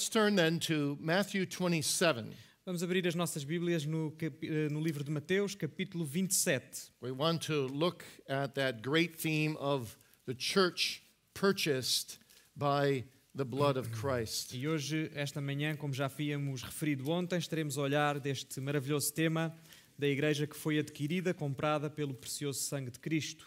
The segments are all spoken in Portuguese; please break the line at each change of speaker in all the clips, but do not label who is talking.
Let's turn then to Matthew 27.
Vamos abrir as nossas Bíblias no, eh, no livro de Mateus, capítulo 27.
We want to look at that great theme of the church purchased by the blood of Christ.
E hoje, esta manhã, como já havíamos referido ontem, estaremos a olhar deste maravilhoso tema da igreja que foi adquirida, comprada pelo precioso sangue de Cristo.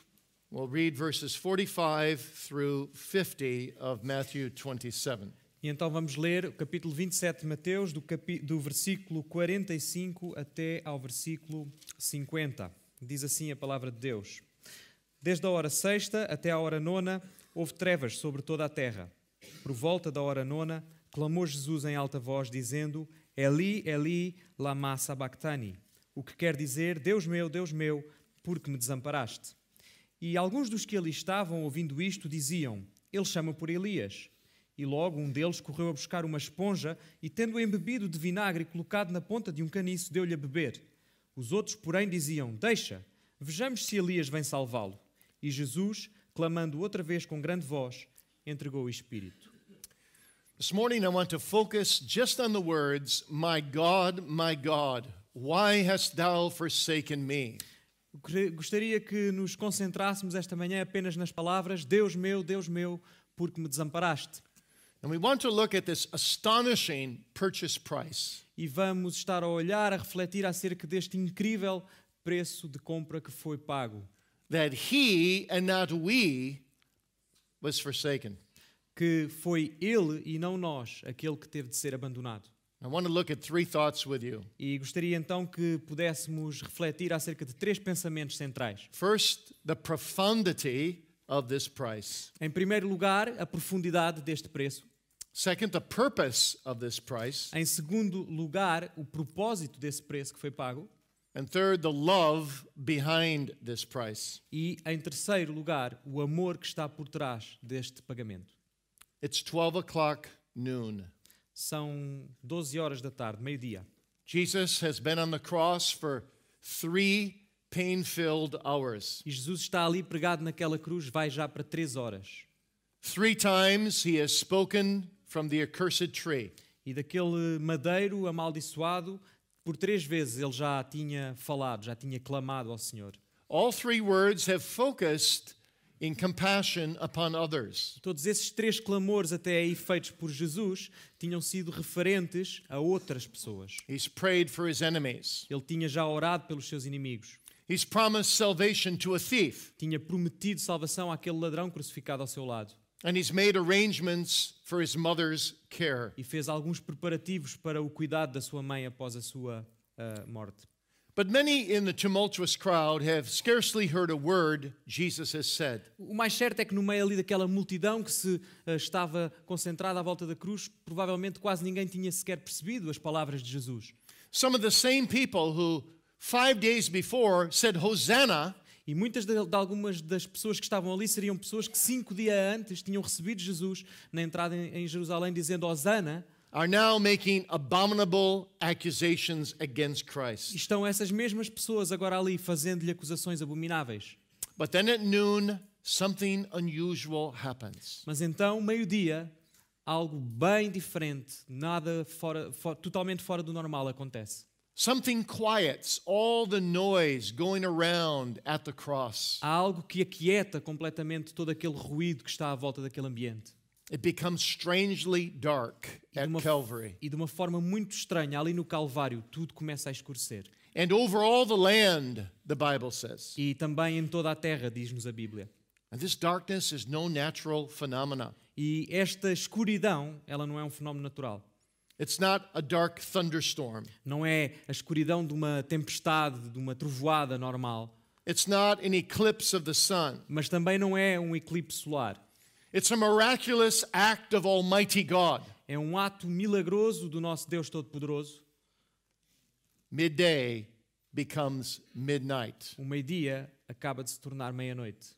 We'll read verses 45 through 50 of Matthew 27.
E então vamos ler o capítulo 27 de Mateus, do, capi- do versículo 45 até ao versículo 50. Diz assim a palavra de Deus: Desde a hora sexta até a hora nona, houve trevas sobre toda a terra. Por volta da hora nona, clamou Jesus em alta voz, dizendo: Eli, Eli, lama sabachthani. O que quer dizer: Deus meu, Deus meu, por que me desamparaste? E alguns dos que ali estavam, ouvindo isto, diziam: Ele chama por Elias. E logo um deles correu a buscar uma esponja e, tendo embebido de vinagre colocado na ponta de um caniço, deu-lhe a beber. Os outros, porém, diziam: Deixa, vejamos se Elias vem salvá-lo. E Jesus, clamando outra vez com grande voz, entregou o Espírito.
This morning I want to focus just on the words, My God, my God, why hast thou forsaken me?
Gostaria que nos concentrássemos esta manhã apenas nas palavras: Deus meu, Deus meu, porque me desamparaste. E vamos estar a olhar, a refletir acerca deste incrível preço de compra que foi pago.
that he and not we was forsaken.
que foi ele e não nós aquele que teve de ser abandonado.
I want to look at three thoughts with you.
E gostaria então que pudéssemos refletir acerca de três pensamentos centrais.
First, the profundity of this price.
Em primeiro lugar, a profundidade deste preço.
Second, the purpose of this price.
Em segundo lugar, o propósito desse preço que foi pago.
And third, the love behind this price.
E em terceiro lugar, o amor que está por trás deste pagamento.
It's 12 o'clock noon.
São 12 horas da tarde, meio-dia.
Jesus has been on the cross for three pain filled hours.
E Jesus está ali pregado naquela cruz, vai já para três horas.
Three times he has spoken from the accursed tree.
E daquele madeiro amaldiçoado, por três vezes ele já tinha falado, já tinha clamado ao Senhor.
All three words have focused in compassion upon others.
Todos esses três clamores, até aí feitos por Jesus, tinham sido referentes a outras pessoas.
He's prayed for his enemies.
Ele tinha já orado pelos seus inimigos.
He's promised salvation to a thief.
Tinha prometido salvação àquele ladrão crucificado ao seu lado.
And he's made arrangements for his mother's care.
E fez alguns preparativos para o cuidado da sua mãe após a sua ah, morte.
But many in the tumultuous crowd have scarcely heard a word Jesus has said.
O mais certo é que no meio ali daquela multidão que se ah, estava concentrada à volta da cruz, provavelmente quase ninguém tinha sequer percebido as palavras de Jesus.
Some of the same people who five days before said, Hosanna,
E muitas de, de algumas das pessoas que estavam ali seriam pessoas que cinco dias antes tinham recebido Jesus na entrada em, em Jerusalém dizendo Hosana,
are now making abominable accusations against Christ.
estão essas mesmas pessoas agora ali fazendo-lhe acusações abomináveis.
But then at noon, something unusual happens.
Mas então, meio-dia, algo bem diferente, nada fora, fo- totalmente fora do normal acontece.
Something quiets all the noise going around at the cross.
Há algo que aquieta completamente todo aquele ruído que está à volta daquele ambiente.
It becomes strangely dark at
uma,
Calvary.
e de uma forma muito estranha, ali no Calvário, tudo começa a escurecer.
And over all the land, the Bible says.
E também em toda a terra, diz-nos a Bíblia.
And this darkness is no natural phenomena.
E esta escuridão, ela não é um fenómeno natural.
It's not a dark thunderstorm.
Não é a escuridão de uma tempestade, de uma trovoada normal.
It's not an eclipse of the sun.
Mas também não é um eclipse solar.
It's a miraculous act of Almighty God.
É um ato milagroso do nosso Deus Todo-Poderoso.
Midday becomes midnight.
O meio-dia acaba de se tornar meia-noite.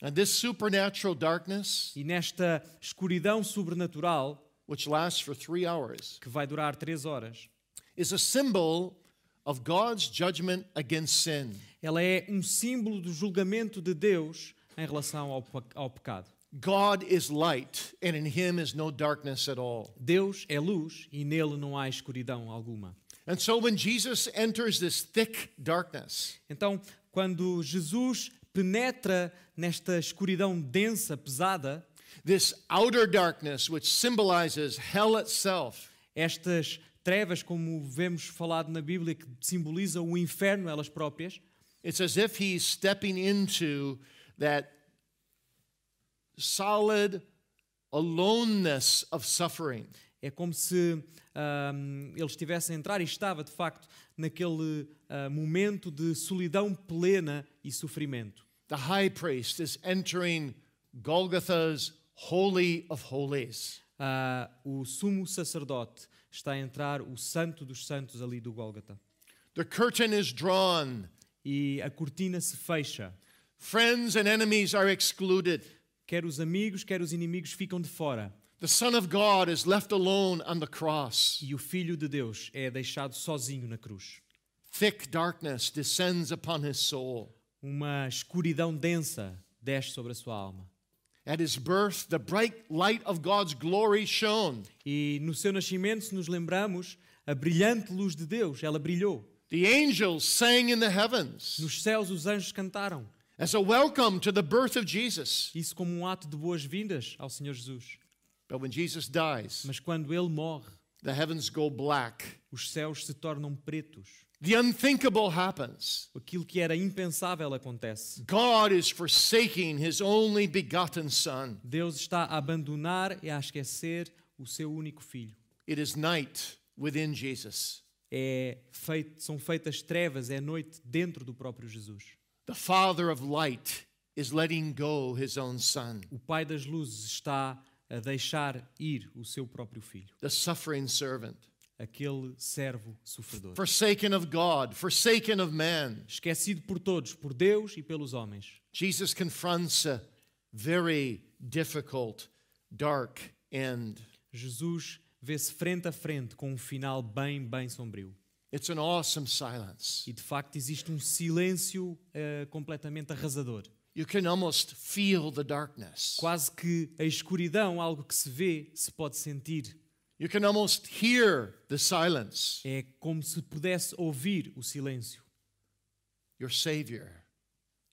And this supernatural darkness,
E nesta escuridão sobrenatural,
which lasts for three hours,
que vai durar três horas,
is a symbol of God's judgment against sin.
ela é um símbolo do julgamento de Deus em relação ao, ao pecado.
God is light, and in him is no darkness at all.
Deus é luz e nele não há escuridão alguma.
And so when Jesus enters this thick darkness,
Então, quando Jesus penetra nesta escuridão densa, pesada,
this outer darkness, which symbolizes hell itself,
estas trevas, como vemos falado na Bíblia, que simbolizam o inferno elas próprias,
it's as if he's stepping into that solid aloneness of suffering.
é como se ahm, ele estivesse a entrar e estava, de facto, naquele ah, momento de solidão plena e sofrimento.
The high priest is entering Golgotha's Holy of Holies.
Ah, o sumo sacerdote está a entrar, o santo dos santos ali do Gólgota.
The curtain is drawn.
E a cortina se fecha.
Friends and enemies are excluded.
Quer os amigos, quer os inimigos ficam de fora.
The Son of God is left alone on the cross.
E o Filho de Deus é deixado sozinho na cruz.
Thick darkness descends upon his soul.
Uma escuridão densa desce sobre a sua alma.
At his birth, the bright light of God's glory shone.
E no seu nascimento, se nos lembramos, a brilhante luz de Deus, ela brilhou.
The angels sang in the heavens
Nos céus os anjos cantaram.
as a welcome to the birth of Jesus.
Isso como um ato de boas-vindas ao Senhor Jesus.
But when Jesus dies,
Mas quando ele morre,
the heavens go black.
os céus se tornam pretos.
The unthinkable happens.
Aquilo que era impensável acontece.
God is forsaking his only begotten Son.
Deus está a abandonar e a esquecer o seu único filho.
It is night within Jesus.
É feito, são feitas trevas, é noite dentro do próprio Jesus.
The Father of light is letting go his own Son.
O Pai das Luzes está a deixar ir o seu próprio filho,
The suffering servant.
Aquele servo sofredor.
Forsaken of God, forsaken of man.
Esquecido por todos, por Deus e pelos homens.
Jesus confronts a very difficult, dark end.
Jesus vê-se frente a frente com um final bem, bem sombrio.
It's an awesome silence.
E de facto existe um silêncio eh, completamente arrasador.
You can almost feel the darkness.
Quase que a escuridão, algo que se vê, se pode sentir.
You can almost hear the silence.
É como se pudesse ouvir o silêncio.
Your Savior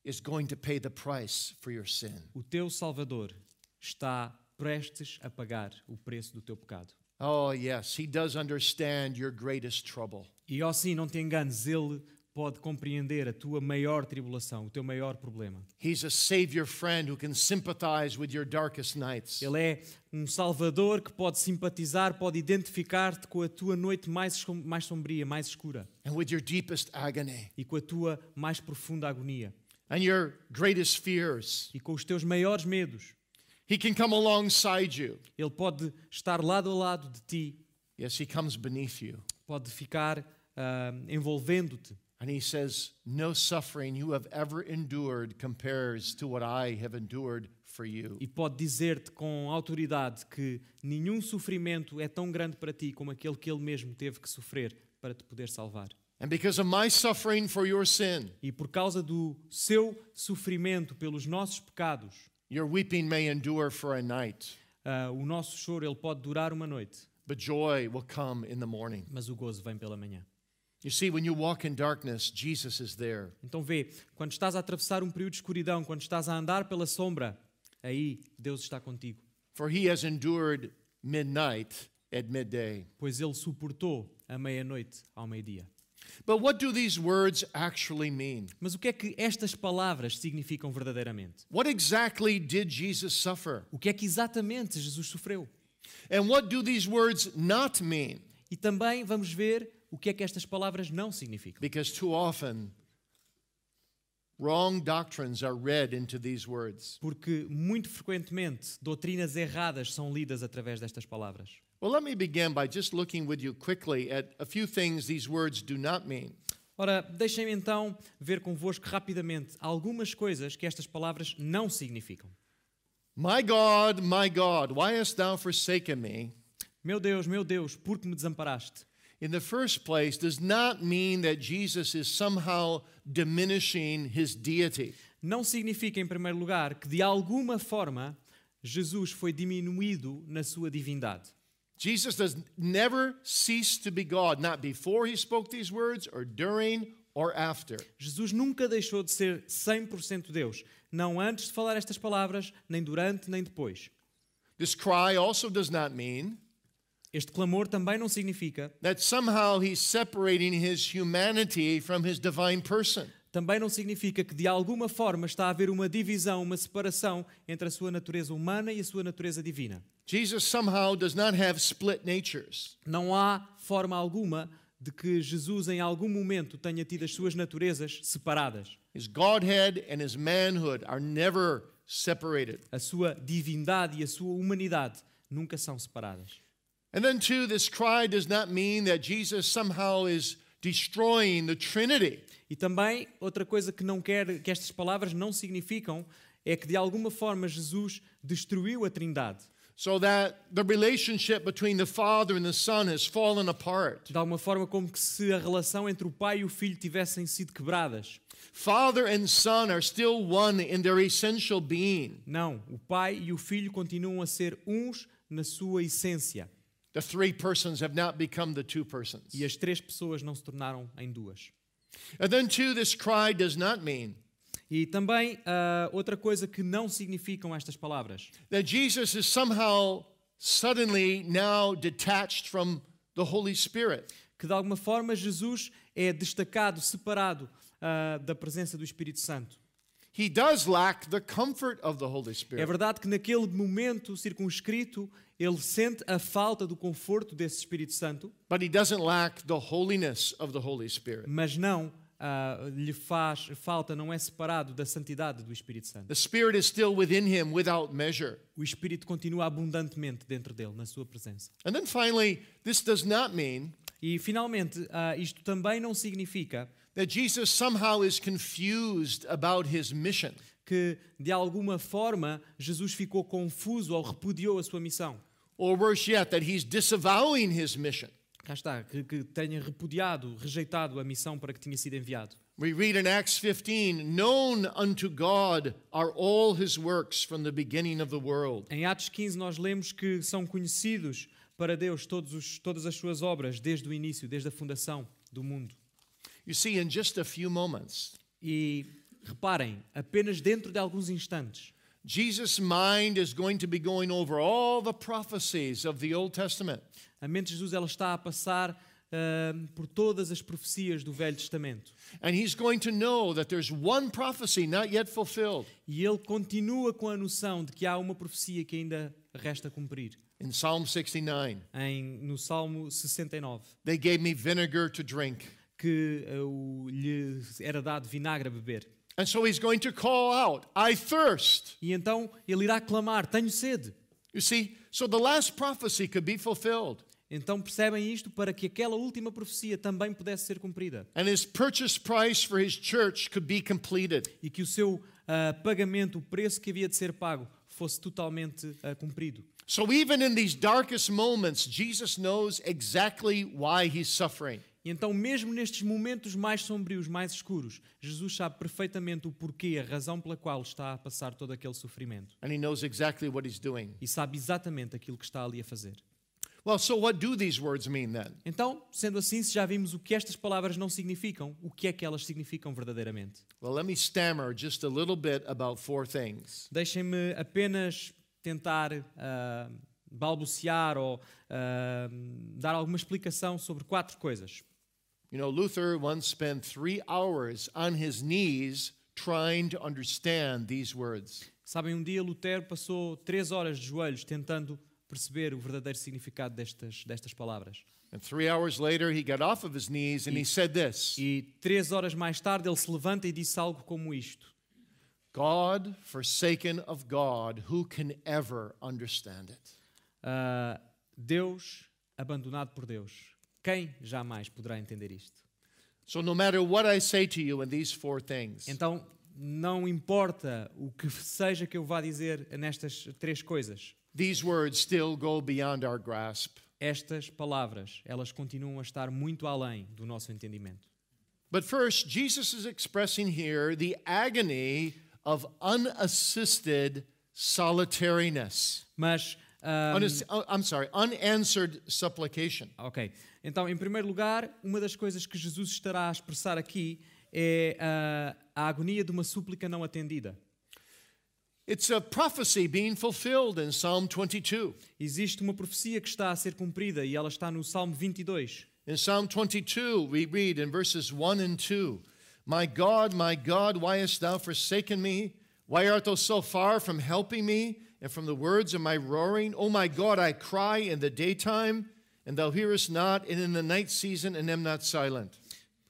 is going to pay the price for your sin.
O teu Salvador está prestes a pagar o preço do teu pecado.
Oh, yes, He does understand your greatest trouble.
E ó sim, não te enganes, Ele pode compreender a tua maior tribulação, o teu maior problema.
He's a Savior friend who can sympathize with your darkest nights.
Ele é um Salvador que pode simpatizar, pode identificar-te com a tua noite mais, mais sombria, mais escura
and with your deepest agony
e com a tua mais profunda agonia
and your greatest fears.
e com os teus maiores medos.
He can come alongside you.
Ele pode estar lado a lado de ti,
Yes, He comes beneath you.
pode ficar ah, envolvendo-te.
And He says, No suffering you have ever endured compares to what I have endured for you.
E pode dizer-te com autoridade que nenhum sofrimento é tão grande para ti como aquele que ele mesmo teve que sofrer para te poder salvar.
And because of my suffering for your sin,
E por causa do seu sofrimento pelos nossos pecados,
your weeping may endure for a night,
ah, o nosso choro ele pode durar uma noite,
but joy will come in the morning.
mas o gozo vem pela manhã.
You see, when you walk in darkness, Jesus is there.
Então vê, quando estás a atravessar um período de escuridão, quando estás a andar pela sombra, aí Deus está contigo,
For he has endured midnight at midday.
pois ele suportou a meia-noite ao meio-dia.
But what do these words actually mean?
Mas o que é que estas palavras significam verdadeiramente?
What exactly did Jesus suffer?
O que é que exatamente Jesus sofreu?
And what do these words not mean?
E também vamos ver o que é que estas palavras não significam.
Because too often, wrong doctrines are read into these words.
Porque muito frequentemente doutrinas erradas são lidas através destas palavras.
Well, let me begin by just looking with you quickly at a few things these words do not mean.
Ora, deixem-me então ver convosco rapidamente algumas coisas que estas palavras não significam.
My God, my God, why hast thou forsaken me?
Meu Deus, meu Deus, por que me desamparaste?
In the first place, does not mean that Jesus is somehow diminishing his deity.
Não significa, em primeiro lugar, que de alguma forma Jesus foi diminuído na sua divindade.
Jesus does never cease to be God, not before he spoke these words or during or after.
Jesus nunca deixou de ser 100% Deus, não antes de falar estas palavras, nem durante, nem depois.
This cry also does not mean
Este clamor também não significa,
that somehow he's separating his humanity from his divine person.
também não significa que de alguma forma está a haver uma divisão, uma separação entre a sua natureza humana e a sua natureza divina.
Jesus somehow does not have split natures.
Não há forma alguma de que Jesus em algum momento tenha tido as suas naturezas separadas.
His Godhead and his manhood are never separated.
A sua divindade e a sua humanidade nunca são separadas.
And then, too, this cry does not mean that Jesus somehow is destroying the Trinity.
E também outra coisa que não quer que estas palavras não significam é que de alguma forma Jesus destruiu a Trindade.
so that the relationship between the Father and the Son has fallen apart.
De alguma forma como que se a relação entre o pai e o filho tivessem sido quebradas.
Father and Son are still one in their essential being.
Não, o pai e o filho continuam a ser uns na sua essência.
The three persons have not become the two persons.
E as três pessoas não se tornaram em duas.
And then, too, this cry does not mean
E também ah, outra coisa que não significam estas palavras.
that Jesus is somehow suddenly now detached from the Holy Spirit.
Que de alguma forma Jesus é destacado, separado ah, da presença do Espírito Santo.
He does lack the comfort of the Holy
É
Spirit.
verdade que naquele momento circunscrito ele sente a falta do conforto desse Espírito Santo,
But he doesn't lack the holiness of the Holy Spirit.
mas não ah, lhe faz falta, não é separado da santidade do Espírito Santo.
The Spirit is still within him without measure.
O Espírito continua abundantemente dentro dele, na sua presença.
And then finally, this does not mean
E finalmente, ah, isto também não significa
that Jesus somehow is confused about his mission.
que de alguma forma Jesus ficou confuso ou repudiou a sua missão.
Or worse yet, that he's disavowing his mission.
Cá está, que, que tenha repudiado, rejeitado a missão para que tinha sido enviado.
We read in Acts 15, known unto God are all his works from the beginning of the world.
Em Atos 15 nós lemos que são conhecidos para Deus todos os, todas as suas obras desde o início, desde a fundação do mundo.
You see, in just a few moments,
E reparem, apenas dentro de alguns instantes,
Jesus' mind is going to be going over all the prophecies of the Old Testament.
a mente de Jesus ela está a passar ah, por todas as profecias do Velho Testamento.
And he's going to know that there's one prophecy not yet fulfilled.
E ele continua com a noção de que há uma profecia que ainda resta cumprir.
In Psalm 69,
Em, no Salmo 69,
they gave me vinegar to drink.
Que ah, o- lhe era dado vinagre a beber.
And so he's going to call out, I thirst.
E então ele irá clamar: Tenho sede.
You see, so the last prophecy could be fulfilled.
Então percebem isto para que aquela última profecia também pudesse ser cumprida
And his purchase price for his church could be completed.
e que o seu ah, pagamento, o preço que havia de ser pago, fosse totalmente ah, cumprido.
So even in these darkest moments, Jesus knows exactly why he's suffering.
E então, mesmo nestes momentos mais sombrios, mais escuros, Jesus sabe perfeitamente o porquê, a razão pela qual está a passar todo aquele sofrimento.
And he knows exactly what he's doing.
E sabe exatamente aquilo que está ali a fazer.
Well, so what do these words mean then?
Então, sendo assim, se já vimos o que estas palavras não significam, o que é que elas significam verdadeiramente?
Well, let me stammer just a little bit about four things.
Deixem-me apenas tentar ah, balbuciar ou ah, dar alguma explicação sobre quatro coisas.
You know, Luther once spent three hours on his knees trying to understand these words.
Sabem, um dia Lutero passou três horas de joelhos tentando perceber o verdadeiro significado destas, destas palavras.
And three hours later, he got off of his knees and he said this
E três horas mais tarde ele se levanta e disse algo como isto:
God, forsaken of God, who can ever understand it?
Ah, Deus abandonado por Deus. Quem jamais poderá entender isto?
So, no matter what I say to you in these four things,
Então, não importa o que seja que eu vá dizer nestas três coisas,
these words still go beyond our grasp.
estas palavras, elas continuam a estar muito além do nosso entendimento.
But first, Jesus is expressing here the agony of unassisted solitariness.
Mas,
uh, I'm sorry, unanswered supplication.
ok. Então, em primeiro lugar, uma das coisas que Jesus estará a expressar aqui é ah, a agonia de uma súplica não atendida.
It's a prophecy being fulfilled in Psalm 22.
Existe uma profecia que está a ser cumprida e ela está no Salmo 22.
In Psalm 22, we read in verses 1 and 2 My God, my God, why hast thou forsaken me? Why art thou so far from helping me and from the words of my roaring? O my God, I cry in the daytime, and thou hearest not, and in the night season, and am not silent.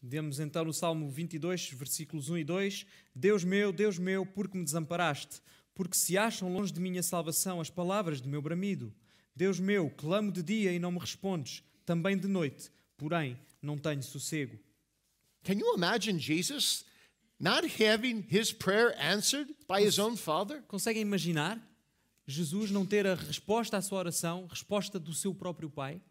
Demos então no Salmo 22, versículos 1 e 2: Deus meu, Deus meu, por que me desamparaste? Porque se acham longe de mim a salvação as palavras do meu bramido. Deus meu, clamo de dia e não me respondes, também de noite, porém não tenho sossego.
Can you imagine Jesus not having his prayer answered by his own Father?
Conseguem imaginar Jesus não ter a resposta à sua oração, resposta do seu próprio Pai?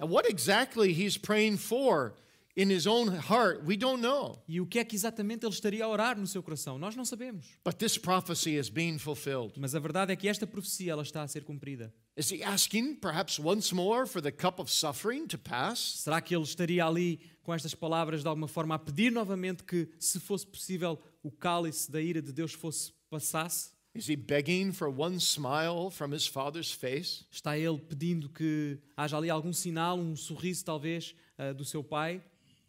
And what exactly he's praying for in his own heart, we don't know.
E o que é que exatamente ele estaria a orar no seu coração? Nós não sabemos.
But this prophecy is being fulfilled.
Mas a verdade é que esta profecia ela está a ser cumprida.
Is he asking perhaps once more for the cup of suffering to pass?
Será que ele estaria ali com estas palavras de alguma forma a pedir novamente que, se fosse possível, o cálice da ira de Deus fosse passasse?
Is he begging for one smile from his father's face?
Está ele pedindo que haja ali algum sinal, um sorriso talvez ah, do seu pai,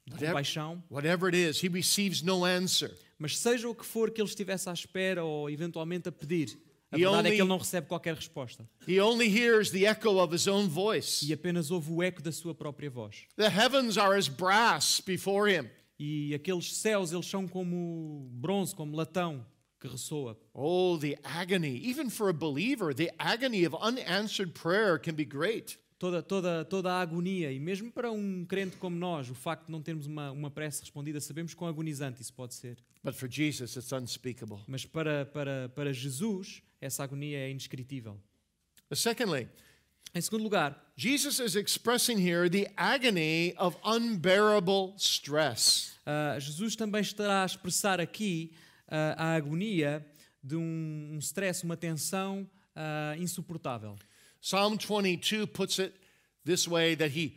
de
Whatever,
compaixão?
whatever it is, he receives no answer.
Mas seja o que for que ele estivesse à espera ou eventualmente a pedir, a verdade é
only-
que ele não recebe qualquer resposta.
He only hears the echo of his own voice.
E apenas ouve o eco da sua própria voz.
The heavens are as brass before him.
E aqueles céus, eles são como bronze, como latão que ressoa.
Oh, the agony. Even for a believer, the agony of unanswered prayer can be great.
Toda, toda, toda a agonia, e mesmo para um crente como nós, o facto de não termos uma, uma prece respondida, sabemos quão agonizante isso pode ser.
But for Jesus, it's unspeakable.
Mas para, para, para Jesus, essa agonia é indescritível.
But secondly,
Em segundo lugar,
Jesus is expressing here the agony of unbearable stress.
ah, Jesus também estará a expressar aqui a agonia de um, stress, uma tensão ah, insuportável.
Psalm 22 puts it this way that he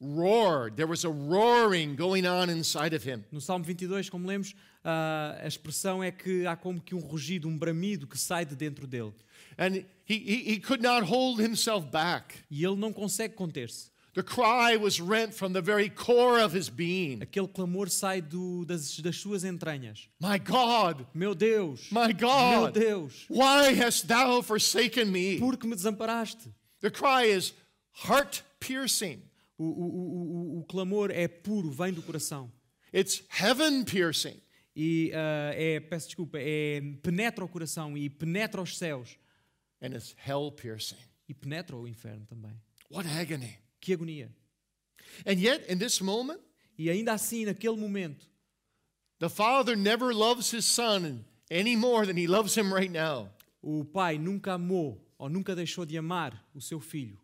roared. There was a roaring going on inside of him.
No Salmo 22, como lemos, ah, a expressão é que há como que um rugido, um bramido que sai de dentro dele.
And he, he, he could not hold himself back.
E ele não consegue conter-se.
The cry was rent from the very core of his being.
Aquele clamor sai do, das, das suas entranhas.
My God,
Meu Deus!
my
Meu
God,
Deus!
why hast thou forsaken me?
Por que me desamparaste?
The cry is heart piercing,
O, o, o, o, o clamor é puro, vem do coração.
it's heaven piercing.
E ah, é, peço desculpa, é, penetra o coração e penetra os céus.
and it's hell piercing.
E penetra o inferno também.
What agony.
Que agonia!
And yet, in this moment,
E ainda assim, naquele momento,
the Father never loves his Son any more than he loves him right now.
o pai nunca amou ou nunca deixou de amar o seu filho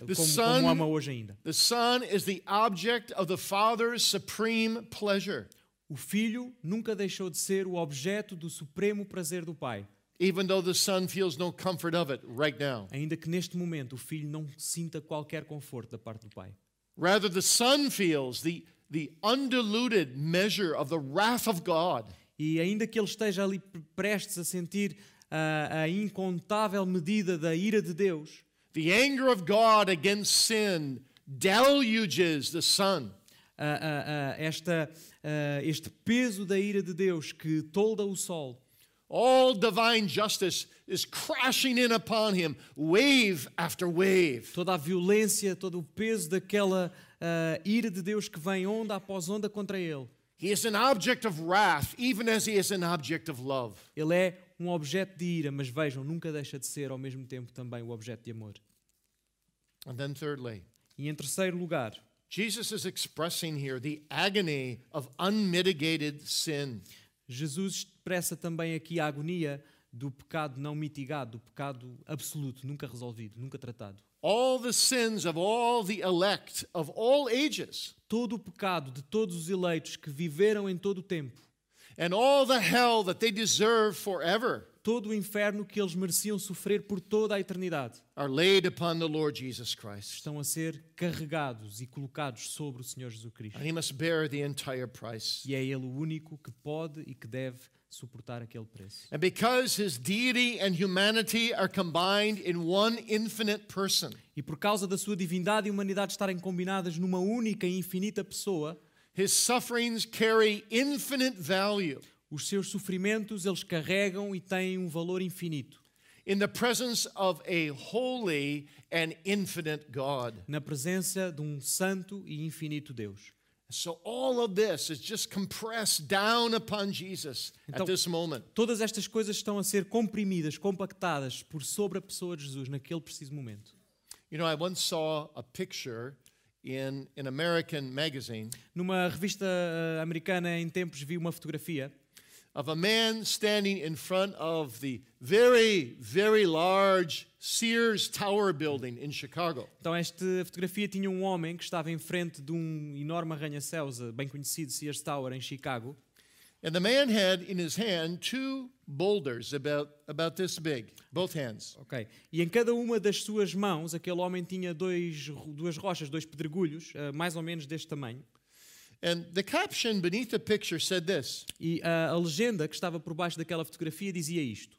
The
como,
son-
como ama hoje ainda.
The Son is the object of the Father's supreme pleasure,
O filho nunca deixou de ser o objeto do supremo prazer do pai,
even though the Son feels no comfort of it right now.
ainda que neste momento o filho não sinta qualquer conforto da parte do pai.
Rather, the Son feels the, the undiluted measure of the wrath of God.
E ainda que ele esteja ali pre- prestes a sentir ah, a incontável medida da ira de Deus,
The anger of God against sin deluges the Son.
ah, ah, ah, esta, este peso da ira de Deus que tolda o sol,
All divine justice is crashing in upon him, wave after wave.
toda a violência, todo o peso daquela ah, ira de Deus que vem onda após onda contra ele.
He is an object of wrath, even as he is an object of love.
Ele é um objeto de ira, mas vejam, nunca deixa de ser ao mesmo tempo também o objeto de amor.
And then, thirdly,
E em terceiro lugar,
Jesus is expressing here the agony of unmitigated sin.
Jesus expressa também aqui a agonia do pecado não mitigado, do pecado absoluto, nunca resolvido, nunca tratado.
All the sins of all the elect of all ages,
Todo o pecado de todos os eleitos que viveram em todo o tempo,
and all the hell that they deserve forever
todo o inferno que eles mereciam sofrer por toda a eternidade
are laid upon the Lord Jesus Christ.
estão a ser carregados e colocados sobre o Senhor Jesus Cristo.
And he must bear the entire price.
E é Ele o único que pode e que deve suportar aquele preço.
And because his deity and humanity are combined in one infinite person,
E por causa da sua divindade e humanidade estarem combinadas numa única e infinita pessoa,
his sufferings carry infinite value
os seus sofrimentos eles carregam e têm um valor infinito
in the presence of a holy and infinite God.
na presença de um santo e infinito Deus.
So all of this is just compressed down upon Jesus
Então-
at this moment.
Todas estas coisas estão a ser comprimidas, compactadas por sobre a pessoa de Jesus naquele preciso momento.
You know, I once saw a picture in an American magazine
Numa revista eh, americana em tempos vi uma fotografia
of a man standing in front of the very, very large Sears Tower building in Chicago.
Então, esta fotografia tinha um homem que estava em frente de um enorme arranha-céus, eh, bem conhecido Sears Tower, em Chicago.
And the man had in his hand two boulders about, about this big, both hands.
Ok. E em cada uma das suas mãos, aquele homem tinha dois, duas rochas, dois pedregulhos, eh, mais ou menos deste tamanho. E a, a legenda que estava por baixo daquela fotografia dizia isto: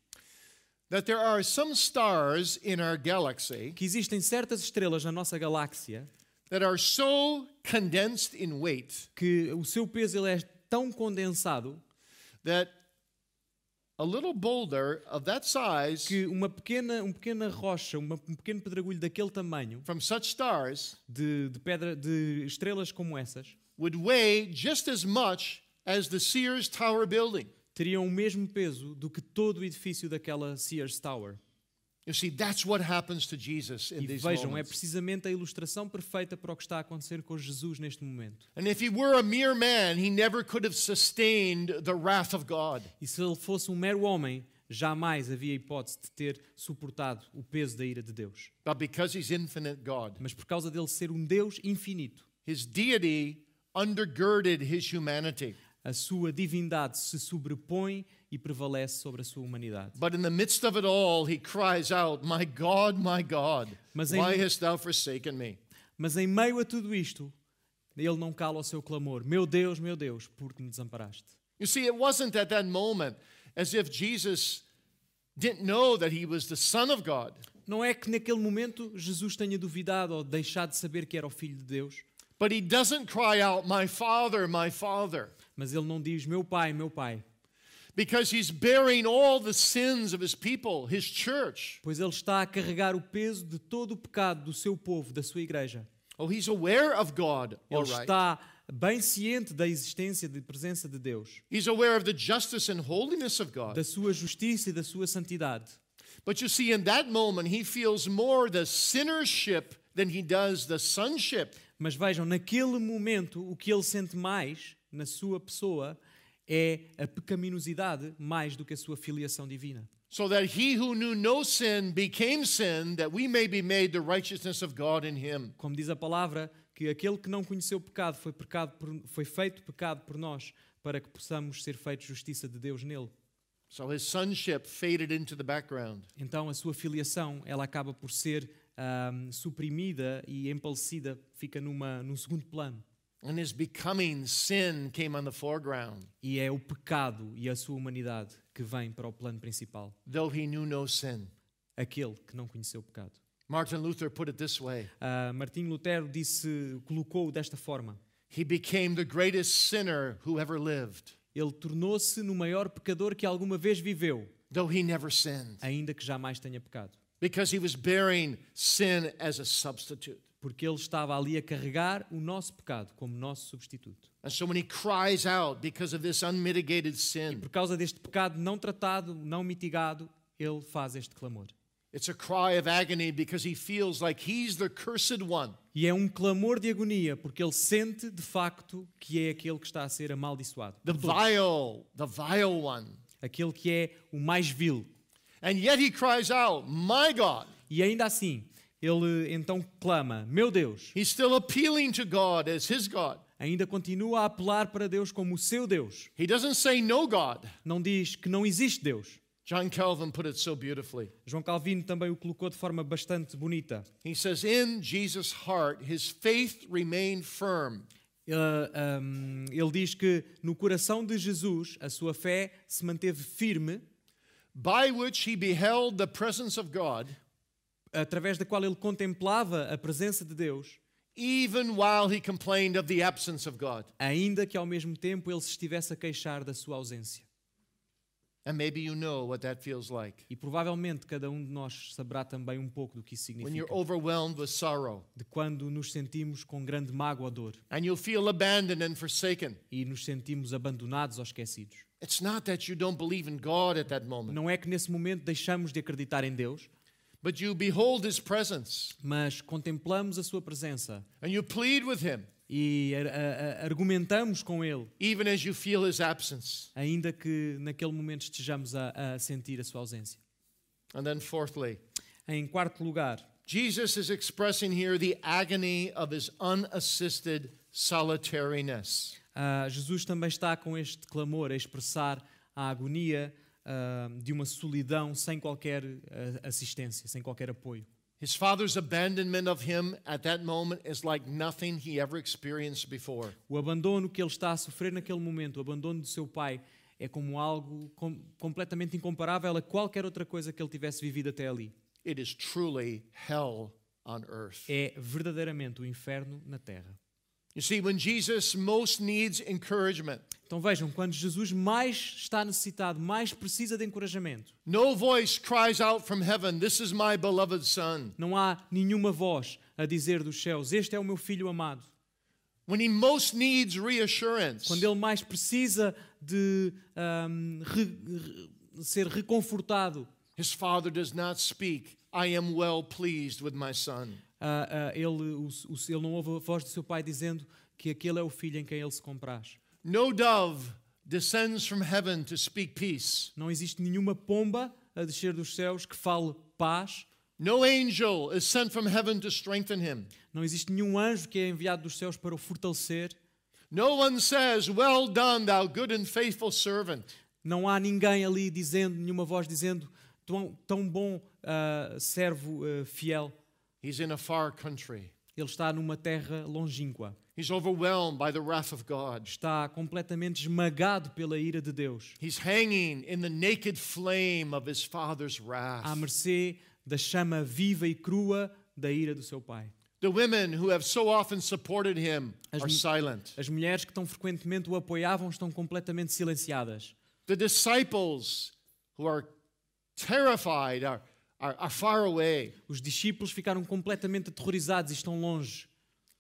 that there are some stars in our galaxy
que existem certas estrelas na nossa galáxia
that are so condensed in weight
que o seu peso ele é tão condensado
that a little boulder of that size
que uma pequena, uma pequena rocha, uma- um pequeno pedregulho daquele tamanho,
from such stars
de, de pedra, de estrelas como essas,
would weigh just as much as the Sears Tower building.
teriam o mesmo peso do que todo o edifício daquela Sears Tower.
You see, that's what happens to Jesus in
E
these
vejam, é precisamente a ilustração perfeita para o que está a acontecer com Jesus neste momento.
And if he were a mere man, he never could have sustained the wrath of God.
E se ele fosse um mero homem, jamais havia hipótese de ter suportado o peso da ira de Deus.
But because he's infinite God,
Mas por causa dele ser um Deus infinito,
his deity undergirded his humanity.
a sua divindade se sobrepõe e prevalece sobre a sua humanidade.
But in the midst of it all, he cries out, My God, my God,
Mas em-
why hast thou forsaken me?
Mas em meio a tudo isto, ele não cala o seu clamor: Meu Deus, meu Deus, por que me desamparaste?
You see, it wasn't at that moment as if Jesus didn't know that he was the Son of God.
Não é que naquele momento Jesus tenha duvidado ou deixado de saber que era o Filho de Deus,
But he doesn't cry out, My Father, my Father,
mas ele não diz: Meu Pai, meu Pai,
because he's bearing all the sins of his people, his church.
pois ele está a carregar o peso de todo o pecado do seu povo, da sua igreja.
Oh, he's aware of God, all
Ele
right.
está bem ciente da existência e presença de Deus,
He's aware of the justice and holiness of God.
da sua justiça e da sua santidade.
But you see, in that moment, he feels more the sinnership than he does the sonship.
Mas vejam, naquele momento, o que ele sente mais na sua pessoa é a pecaminosidade mais do que a sua filiação divina.
So that he who knew no sin became sin, that we may be made the righteousness of God in him.
Como diz a palavra, que aquele que não conheceu pecado foi, pecado por- foi feito pecado por nós, para que possamos ser feitos justiça de Deus nele.
So his sonship faded into the background.
Então a sua filiação ela acaba por ser ahm, suprimida e empalecida, fica numa, num segundo plano.
And his becoming sin came on the foreground,
E é o pecado e a sua humanidade que vem para o plano principal.
though he knew no sin.
Aquele que não conheceu pecado.
Martin Luther put it this way
Martinho Lutero disse, colocou desta forma:
He became the greatest sinner who ever lived,
Ele tornou-se no maior pecador que alguma vez viveu,
though he never sinned,
ainda que jamais tenha pecado,
because he was bearing sin as a substitute.
porque ele estava ali a carregar o nosso pecado como nosso substituto.
And so when he cries out because of this unmitigated sin,
Por causa deste pecado não tratado, não mitigado, ele faz este clamor.
it's a cry of agony because he feels like he's the cursed one.
E é um clamor de agonia, porque ele sente de facto que é aquele que está a ser amaldiçoado.
the vile, the vile one.
Aquele que é o mais vil.
And yet he cries out, My God,
E ainda assim, Ele então clama: Meu Deus!
He's still appealing to God as his God.
Ainda continua a apelar para Deus como o seu Deus.
He doesn't say no God.
Não diz que não existe Deus.
John Calvin put it so beautifully.
João Calvino também o colocou de forma bastante bonita.
He says, In Jesus' heart, his faith remained firm.
Uh, um, ele diz que no coração de Jesus a sua fé se manteve firme,
by which he beheld the presence of God,
através da qual ele contemplava a presença de Deus,
even while he complained of the absence of God.
ainda que ao mesmo tempo ele se estivesse a queixar da sua ausência.
And maybe you know what that feels like.
E provavelmente cada um de nós saberá também um pouco do que isso
when you're
significa.
overwhelmed with sorrow.
De quando nos sentimos com grande mágoa ou dor.
And you feel abandoned and forsaken.
e nos sentimos abandonados ou esquecidos.
It's not that you don't believe in God at that moment,
Não é que nesse momento deixamos de acreditar em Deus,
but you behold his presence.
mas contemplamos a sua presença.
And you plead with him,
e a- a- a- argumentamos com Ele,
even as you feel his absence.
ainda que naquele momento estejamos a, a sentir a sua ausência.
And then, fourthly,
Em quarto lugar,
Jesus is expressing here the agony of his unassisted solitariness.
ah, Jesus também está com este clamor a expressar a agonia ah, de uma solidão sem qualquer ah, assistência, sem qualquer apoio.
His father's abandonment of him at that moment is like nothing he ever experienced before.
O abandono que ele está a sofrer naquele momento, o abandono do seu pai, é como algo com- completamente incomparável a qualquer outra coisa que ele tivesse vivido até ali.
It is truly hell on earth.
É verdadeiramente o inferno na terra.
You see, when Jesus most needs encouragement,
Então vejam, quando Jesus mais está necessitado, mais precisa de encorajamento,
no voice cries out from heaven, This is my beloved Son.
não há nenhuma voz a dizer dos céus: Este é o meu filho amado.
When he most needs reassurance,
Quando ele mais precisa de ahm, re- re- ser reconfortado,
his father does not speak, I am well pleased with my son.
Ah, ah, ele, o- o- ele não ouve a voz do seu pai dizendo que aquele é o filho em quem ele se compraz.
No dove descends from heaven to speak peace.
Não existe nenhuma pomba a descer dos céus que fale paz.
No angel is sent from heaven to strengthen him.
Não existe nenhum anjo que é enviado dos céus para o fortalecer.
No one says, Well done, thou good and faithful servant.
Não há ninguém ali dizendo, nenhuma voz dizendo, tão, tão bom ah, servo ah, fiel.
He's in a far country.
Ele está numa terra longínqua.
He's overwhelmed by the wrath of God.
Está completamente esmagado pela ira de Deus.
He's hanging in the naked flame of his father's
À
wrath.
mercê da chama viva e crua da ira do seu pai.
The women who have so often supported him
As
are silent.
As mulheres que tão frequentemente o apoiavam estão completamente silenciadas.
The disciples who are terrified are, are, are far away.
Os discípulos ficaram completamente aterrorizados e estão longe.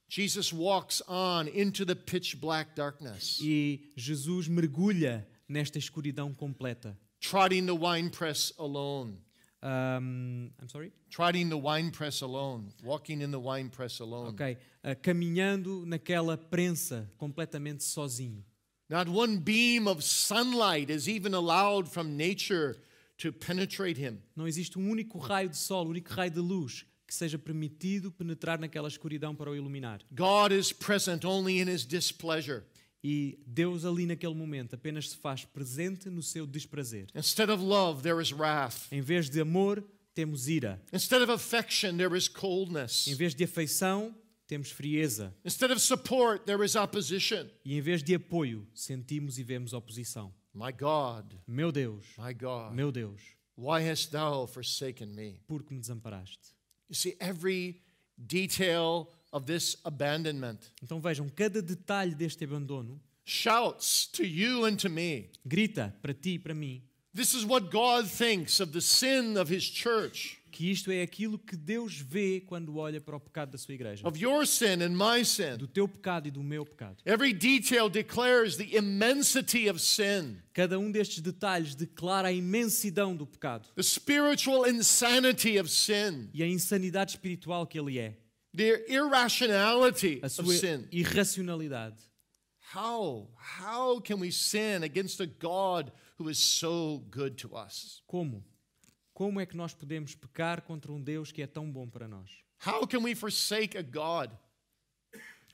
Jesus walks on into the pitch black darkness,
E Jesus mergulha nesta escuridão completa.
trotting the winepress alone.
Um, I'm sorry?
Trotting the winepress alone, walking in the winepress alone.
Ok. Uh, caminhando naquela prensa completamente sozinho.
Not one beam of sunlight is even allowed from nature to penetrate him.
Não existe um único raio de sol, um único raio de luz que seja permitido penetrar naquela escuridão para o iluminar.
God is present only in his displeasure.
E Deus ali naquele momento apenas se faz presente no seu desprazer.
Instead of love, there is wrath.
Em vez de amor, temos ira.
Instead of affection, there is coldness.
Em vez de afeição, temos frieza.
Instead of support, there is opposition.
E em vez de apoio, sentimos e vemos oposição.
My God,
Meu Deus,
my God,
meu Deus,
why hast thou forsaken me?
por que me desamparaste?
You see, every detail of this abandonment
Então vejam, cada detalhe deste abandono
shouts to you and to me.
grita para ti e para mim
This is what God thinks of the sin of his church,
que isto é aquilo que Deus vê quando olha para o pecado da sua igreja.
of your sin and my sin.
Do teu pecado e do meu pecado.
Every detail declares the immensity of sin,
Cada um destes detalhes declara a imensidão do pecado
the spiritual insanity of sin,
e a insanidade espiritual que ele é,
the irrationality
a
of
sua
sin.
irracionalidade.
How? How can we sin against a God who is so good to us?
Como? Como é que nós podemos pecar contra um Deus que é tão bom para nós?
How can we forsake a God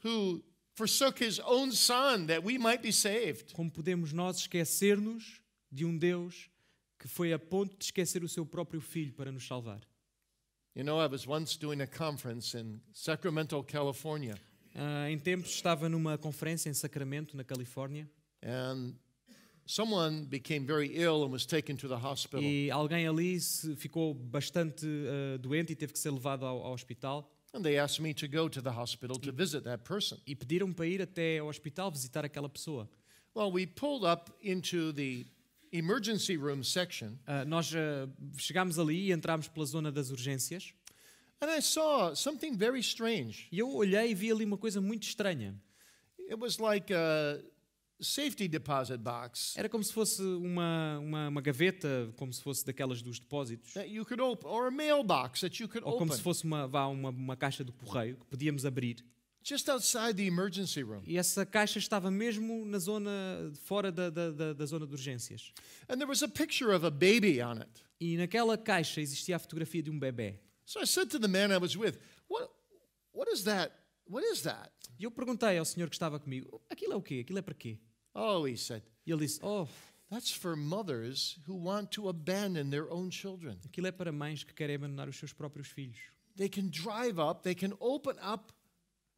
who forsook his own son that we might be saved?
Como podemos nós esquecer-nos de um Deus que foi a ponto de esquecer o seu próprio filho para nos salvar?
You know, I was once doing a conference in Sacramento, California,
Ah, em tempos estava numa conferência em Sacramento, na Califórnia,
and someone became very ill and was taken to the hospital.
e alguém ali ficou bastante ah, doente e teve que ser levado ao, ao hospital.
And they asked me to go to the hospital to visit that person.
E pediram para ir até ao hospital visitar aquela pessoa.
Well, we pulled up into the emergency room section,
Ah, nós ah, chegámos ali e entramos pela zona das urgências
and I saw something very strange.
e eu olhei e vi ali uma coisa muito estranha.
It was like a safety deposit box
Era como se fosse uma, uma, uma gaveta, como se fosse daquelas dos depósitos,
that you could open, or a mailbox that you could
ou como
open
se fosse uma, vá, uma, uma caixa do correio que podíamos abrir.
just outside the emergency room.
E essa caixa estava mesmo na zona, fora da, da, da, da zona de urgências.
And there was a picture of a baby on it.
E naquela caixa existia a fotografia de um bebê.
So I said to the man I was with, What, what is that? What is that?
E eu perguntei ao senhor que estava comigo: aquilo é o quê? Aquilo é para quê?
Oh, he said,
E ele disse: Oh,
That's for mothers who want to abandon their own children.
aquilo é para mães que querem abandonar os seus próprios filhos.
They can drive up, they can open up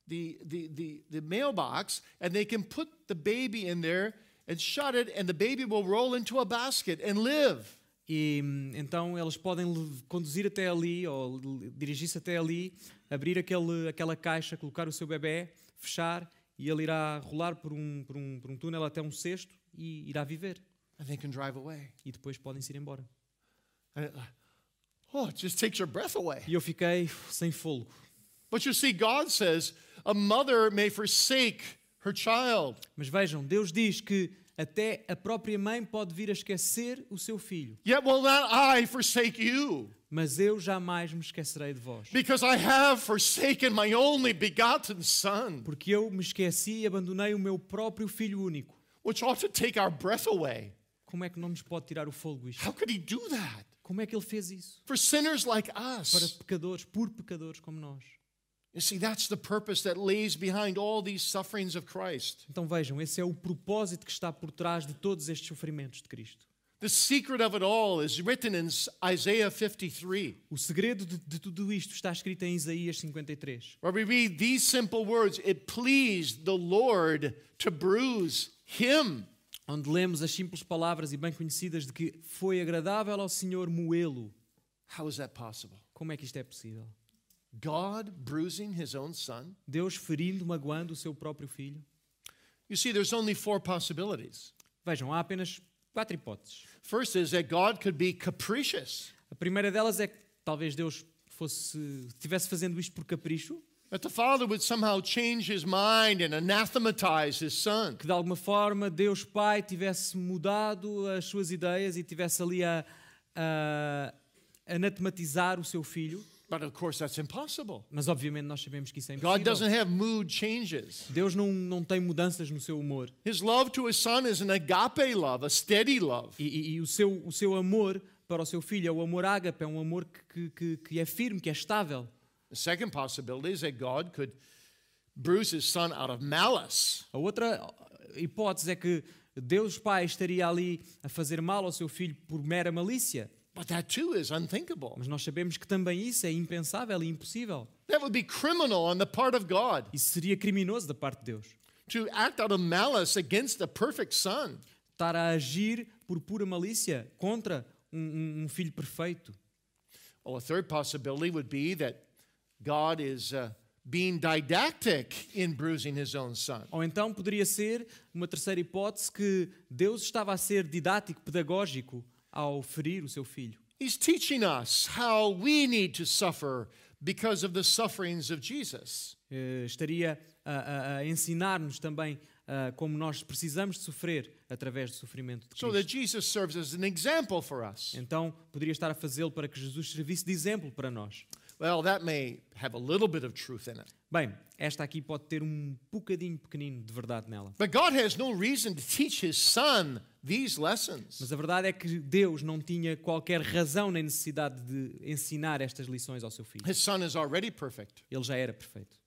the, the, the, the mailbox, and they can put the baby in there and shut it, and the baby will roll into a basket and live.
E então eles podem conduzir até ali, ou dirigir-se até ali, abrir aquele, aquela caixa, colocar o seu bebê, fechar, e ele irá rolar por um, por um, por um túnel até um cesto e irá viver.
And they can drive away.
E depois podem se ir embora.
And it, oh, it just takes your breath away.
E eu fiquei sem fôlego.
But you see, God says a mother may forsake her child.
Mas vejam, Deus diz que até a própria mãe pode vir a esquecer o seu filho.
Yet will not I forsake you,
Mas eu jamais me esquecerei de vós.
because I have forsaken my only begotten Son,
Porque eu me esqueci e abandonei o meu próprio filho único.
which ought to take our breath away.
Como é que não nos pode tirar o fôlego isto?
How could He do that?
Como é que ele fez isso?
For sinners like
Para
us.
pecadores, por pecadores como nós.
You see, that's the purpose that lays behind all these sufferings of Christ.
Então vejam, esse é o propósito que está por trás de todos estes sofrimentos de Cristo.
The secret of it all is written in Isaiah 53,
O segredo de, de tudo isto está escrito em Isaías 53,
where we read these simple words It pleased the Lord to bruise him.
onde lemos as simples palavras e bem conhecidas de que foi agradável ao Senhor moê-lo.
How is that possible?
Como é que isto é possível?
God bruising his own son?
Deus ferindo, magoando o seu próprio filho?
You see, there's only four possibilities.
Vejam, há apenas quatro hipóteses.
First is that God could be capricious,
A primeira delas é que talvez Deus fosse estivesse fazendo isto por capricho,
that the father would somehow change his mind and anathematize his son.
que de alguma forma Deus Pai tivesse mudado as suas ideias e tivesse ali a, a anatematizar o seu filho.
But of course, that's impossible.
Mas obviamente nós sabemos que isso é
God
impossível.
doesn't have mood changes.
Deus não, não tem mudanças no seu humor.
His love to his son is an agape love, a steady love.
E, e- e o, seu, o seu amor para o seu filho é o amor ágape, é um amor que, que, que é firme, que é estável.
The second possibility is that God could bruise his son out of malice.
A outra hipótese é que Deus Pai estaria ali a fazer mal ao seu filho por mera malícia.
But that too is unthinkable.
Mas nós sabemos que também isso é impensável e impossível.
That would be criminal on the part of God
Isso seria criminoso da parte de Deus.
to act out of malice against a perfect son.
Estar a agir por pura malícia contra um, um- um filho perfeito.
Well, a third possibility would be that God is uh, being didactic in bruising his own son.
Ou então poderia ser uma terceira hipótese que Deus estava a ser didático, pedagógico ao ferir o seu filho.
He's teaching us how we need to suffer because of the sufferings of Jesus.
Eh, estaria a, a- a ensinar-nos também ah, como nós precisamos de sofrer através do sofrimento de
So that
Cristo.
Jesus serves as an example for us.
Então poderia estar a fazê-lo para que Jesus servisse de exemplo para nós.
Well, that may have a little bit of truth in it.
Bem, esta aqui pode ter um bocadinho pequenino de verdade nela.
But God has no reason to teach his son.
Mas a verdade é que Deus não tinha qualquer razão nem necessidade de ensinar estas lições ao seu filho.
His son is already perfect.
Ele já era perfeito.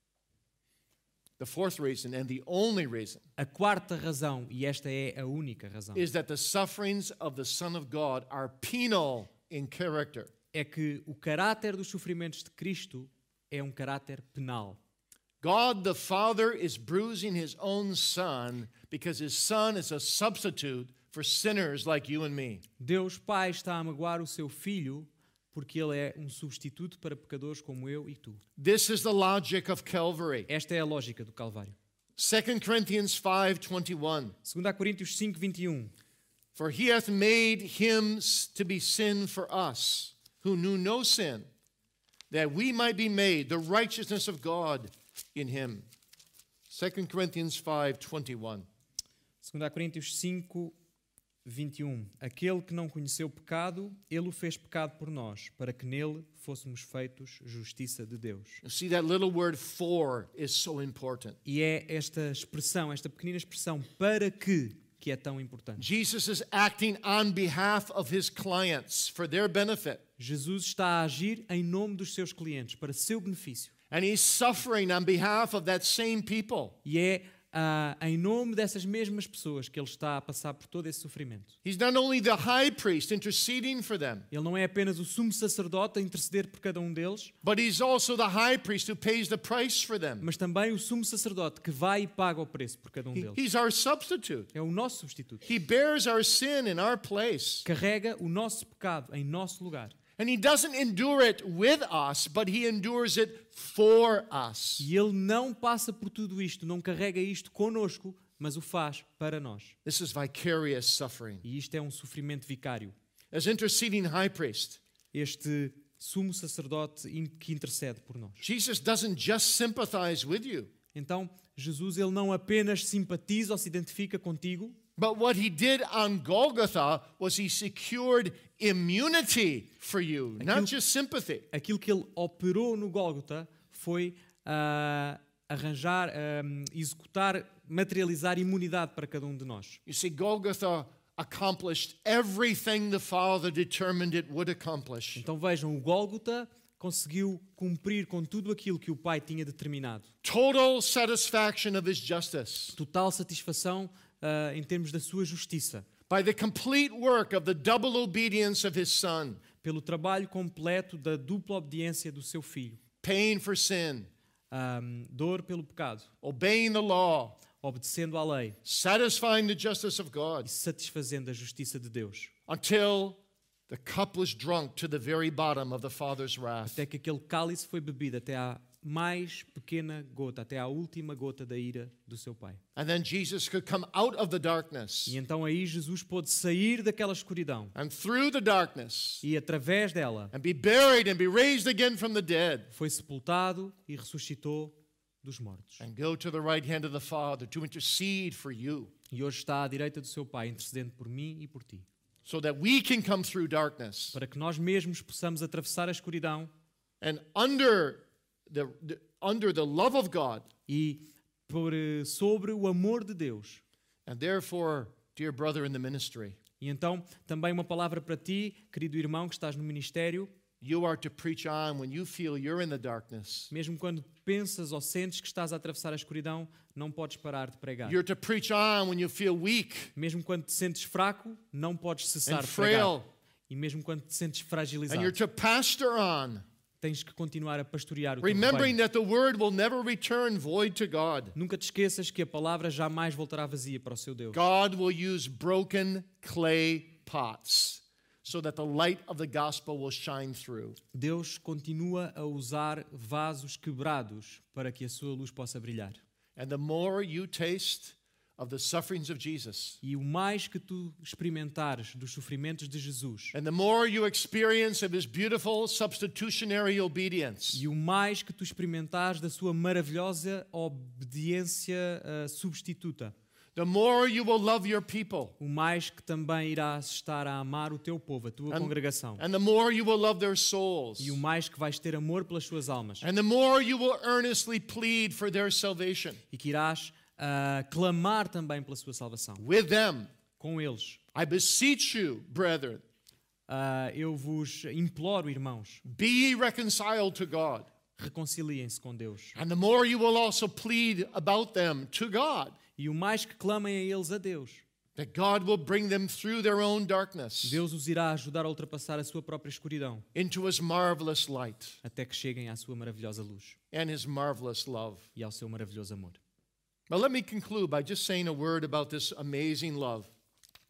The fourth reason, and the only reason,
A quarta razão, e esta é a única razão,
is that the sufferings of the Son of God are penal in character.
é que o caráter dos sofrimentos de Cristo é um caráter penal.
God the Father is bruising his own Son because his Son is a substitute for sinners like you and me.
Deus Pai está a magoar o seu filho porque ele é um substituto para pecadores como eu e tu.
This is the logic of Calvary.
Esta é a lógica do Calvário.
2 Corinthians 5:21
2 Coríntios 5, 21.
For he hath made him to be sin for us, who knew no sin, that we might be made the righteousness of God in him. 2 Corinthians 5:21
2 Coríntios 5, 21. Aquele que não conheceu pecado, ele o fez pecado por nós, para que nele fôssemos feitos justiça de Deus.
You see that little word for is so important.
E é esta expressão, esta pequenina expressão, para que, que é tão importante.
Jesus is acting on behalf of his clients for their benefit.
Jesus está a agir em nome dos seus clientes, para seu benefício.
And he's suffering on behalf of that same people.
E é ah, em nome dessas mesmas pessoas que ele está a passar por todo esse sofrimento.
He's not only the high priest interceding for them,
Ele não é apenas o sumo sacerdote a interceder por cada um deles,
but he's also the high priest who pays the price for them.
mas também o sumo sacerdote que vai e paga o preço por cada um
He-
deles.
he's our substitute.
É o nosso substituto.
He bears our sin in our place.
Carrega o nosso pecado em nosso lugar.
And he doesn't endure it with us, but he endures it for us.
E ele não passa por tudo isto, não carrega isto conosco, mas o faz para nós.
This is vicarious suffering.
E isto é um sofrimento vicário.
As interceding high priest,
Este sumo sacerdote que intercede por nós.
Jesus doesn't just sympathize with you,
Então, Jesus ele não apenas simpatiza ou se identifica contigo,
but what he did on Golgotha was he secured immunity for you, not just sympathy.
aquilo que ele operou no Gólgota foi ah, arranjar, ah, executar, materializar imunidade para cada um de nós.
You see, Golgotha accomplished everything the Father determined it would accomplish.
Então vejam, o Gólgota conseguiu cumprir com tudo aquilo que o Pai tinha determinado.
Total satisfaction of his justice
Total satisfação ah, em termos da sua justiça,
by the complete work of the double obedience of his Son,
pelo trabalho completo da dupla obediência do seu Filho.
paying for sin,
Ah, dor pelo pecado,
obeying the law,
obedecendo à lei.
Satisfying the justice of God,
e satisfazendo a justiça de Deus.
until the cup was drunk to the very bottom of the Father's wrath.
Até que aquele cálice foi bebido até à mais pequena gota, até à última gota da ira do seu Pai.
And then Jesus could come out of the darkness,
E então aí Jesus pôde sair daquela escuridão
and through the darkness,
e através dela
and be buried and be raised again from the dead,
foi sepultado e ressuscitou dos mortos.
and go to the right hand of the Father to intercede for you,
E hoje está à direita do seu Pai, intercedendo por mim e por ti,
so that we can come through darkness
para que nós mesmos possamos atravessar a escuridão
and under the, the under the love of God,
e por eh, sobre o amor de Deus.
and therefore, dear brother in the ministry,
E então, também uma palavra para ti, querido irmão que estás no ministério,
you are to preach on when you feel you're in the darkness.
mesmo quando pensas ou sentes que estás a atravessar a escuridão, não podes parar de pregar.
You're to preach on when you feel weak
Mesmo quando te sentes fraco, não podes cessar
and
de pregar.
frail,
E mesmo quando te sentes
and
fragilizado,
you're to pastor on,
tens que continuar a pastorear o teu
remembering
rebanho.
that the word will never return void to God.
Nunca te esqueças que a palavra jamais voltará vazia para o seu Deus.
God will use broken clay pots so that the light of the gospel will shine through.
Deus continua a usar vasos quebrados para que a sua luz possa brilhar.
And the more you taste of the sufferings of Jesus,
E o mais que tu experimentares dos sofrimentos de Jesus,
and the more you experience of his beautiful substitutionary obedience,
e o mais que tu experimentares da sua maravilhosa obediência ah, substituta,
the more you will love your people,
o mais que também irás estar a amar o teu povo, a tua
And-
congregação.
and the more you will love their souls,
E o mais que vais ter amor pelas suas almas.
and the more you will earnestly plead for their salvation.
E que irás ah, clamar também pela sua salvação.
with them.
Com eles.
I beseech you, brethren,
Ah, eu vos imploro, irmãos,
be ye reconciled to God.
reconciliem-se com Deus.
And the more you will also plead about them to God,
E o mais que clamem a eles a Deus,
that God will bring them through their own darkness
Deus os irá ajudar a ultrapassar a sua própria escuridão,
into his marvelous light
até que cheguem à sua maravilhosa luz
and his marvelous love.
e ao seu maravilhoso amor.
But let me conclude by just saying a word about this amazing love.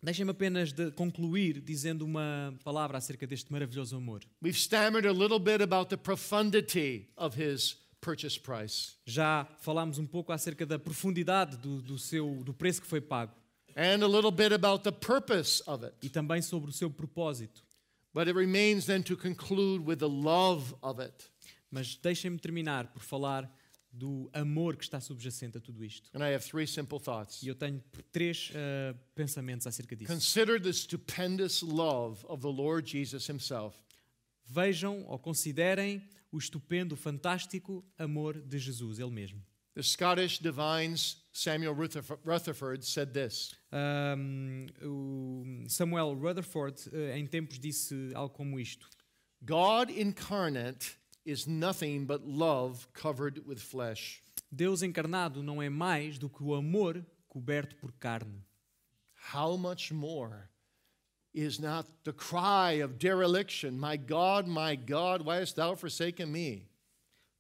Deixem-me apenas de concluir dizendo uma palavra acerca deste maravilhoso amor.
We've stammered a little bit about the profundity of his purchase price
Já falámos um pouco acerca da profundidade do, do seu, do preço que foi pago
and a little bit about the purpose of it.
e também sobre o seu propósito.
But it remains then to conclude with the love of it.
Mas deixem-me terminar por falar do amor que está subjacente a tudo isto.
And I have three simple thoughts.
E eu tenho três ah, pensamentos acerca disso.
Consider the stupendous love of the Lord Jesus himself.
Vejam ou considerem o estupendo, fantástico amor de Jesus, Ele mesmo.
The Scottish divines Samuel Rutherf- Rutherford said this
o Samuel Rutherford, eh, em tempos, disse algo como isto:
God incarnate is nothing but love covered with flesh.
Deus encarnado não é mais do que o amor coberto por carne.
How much more is not the cry of dereliction, My God, my God, why hast thou forsaken me?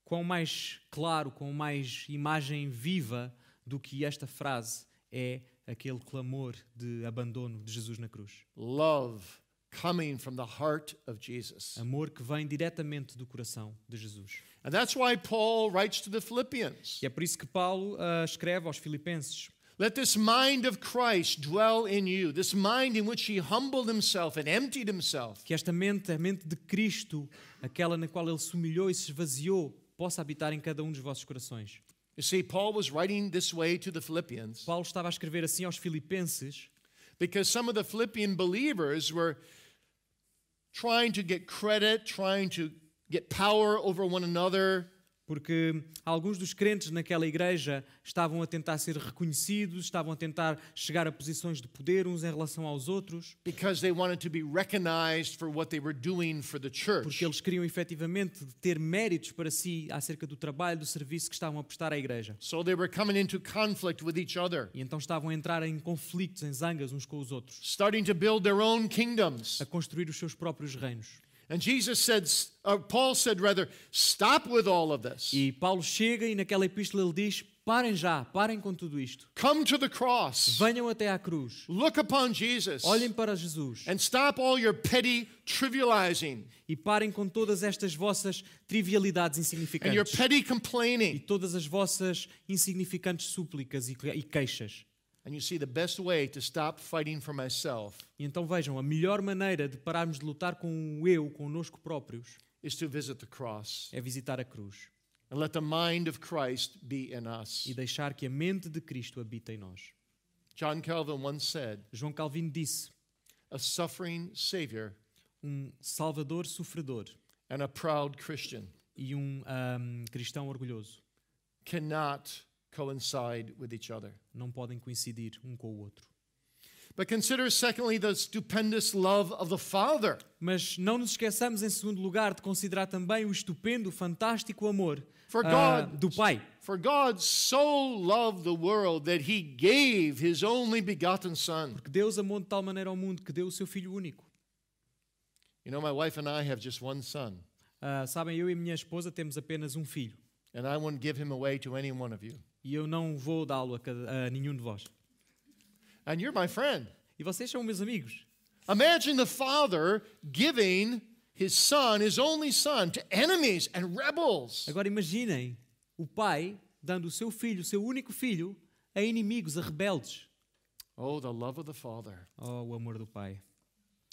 Quão mais claro, quão mais imagem viva do que esta frase é aquele clamor de abandono de Jesus na cruz.
Love coming from the heart of Jesus.
Amor que vem diretamente do coração de Jesus.
And that's why Paul writes to the Philippians
E é por isso que Paulo ah, escreve aos Filipenses:
Let this mind of Christ dwell in you, this mind in which he humbled himself and emptied himself.
que esta mente, a mente de Cristo, aquela na qual ele se humilhou e se esvaziou, possa habitar em cada um dos vossos corações.
You see, Paul was writing this way to the Philippians
Paulo estava a escrever assim aos Filipenses,
because some of the Philippian believers were trying to get credit, trying to get power over one another,
porque alguns dos crentes naquela igreja estavam a tentar ser reconhecidos, estavam a tentar chegar a posições de poder uns em relação aos outros,
because they wanted to be recognized for what they were doing for the church.
porque eles queriam efetivamente ter méritos para si acerca do trabalho, do serviço que estavam a prestar à igreja.
So they were coming into conflict with each other,
E então estavam a entrar em conflitos, em zangas uns com os outros,
starting to build their own kingdoms.
a construir os seus próprios reinos.
And Jesus said, Paul said rather, stop with all of this.
E Paulo chega e naquela epístola ele diz: parem já, parem com tudo isto.
Come to the cross.
Venham até à cruz.
Look upon Jesus.
Olhem para Jesus
And stop all your petty trivializing
e parem com todas estas vossas trivialidades
and your
insignificantes
petty
e
complaining.
todas as vossas insignificantes súplicas e e queixas.
And you see, the best way to stop fighting for myself
E então vejam, a melhor maneira de pararmos de lutar com o eu, connosco próprios,
is to visit the cross
é visitar a cruz
and let the mind of Christ be in us.
e deixar que a mente de Cristo habite em nós.
John Calvin once said,
João Calvino disse:
A suffering Savior
um salvador sofredor
and a proud Christian
e um ahm, cristão orgulhoso
cannot coincide with each other.
não podem coincidir um com o outro.
But consider, secondly, the stupendous love of the Father.
Mas não nos esqueçamos, em segundo lugar, de considerar também o estupendo, fantástico amor
For
ah,
God-
do Pai.
For God so loved the world that he gave his only begotten Son.
Porque Deus amou de tal maneira ao mundo que deu o seu Filho único.
You know, my wife and I have just one son,
Ah, sabem, eu e minha esposa temos apenas um filho.
and I wouldn't give him away to any one of you.
E eu não vou dá-lo a, cada- a nenhum de vós.
And you're my friend.
E vocês são meus amigos.
Imagine the Father giving his Son, his only Son, to enemies and rebels.
Agora imaginem o Pai dando o seu filho, o seu único filho, a inimigos, a rebeldes.
Oh, the love of the Father.
Oh, o amor do Pai.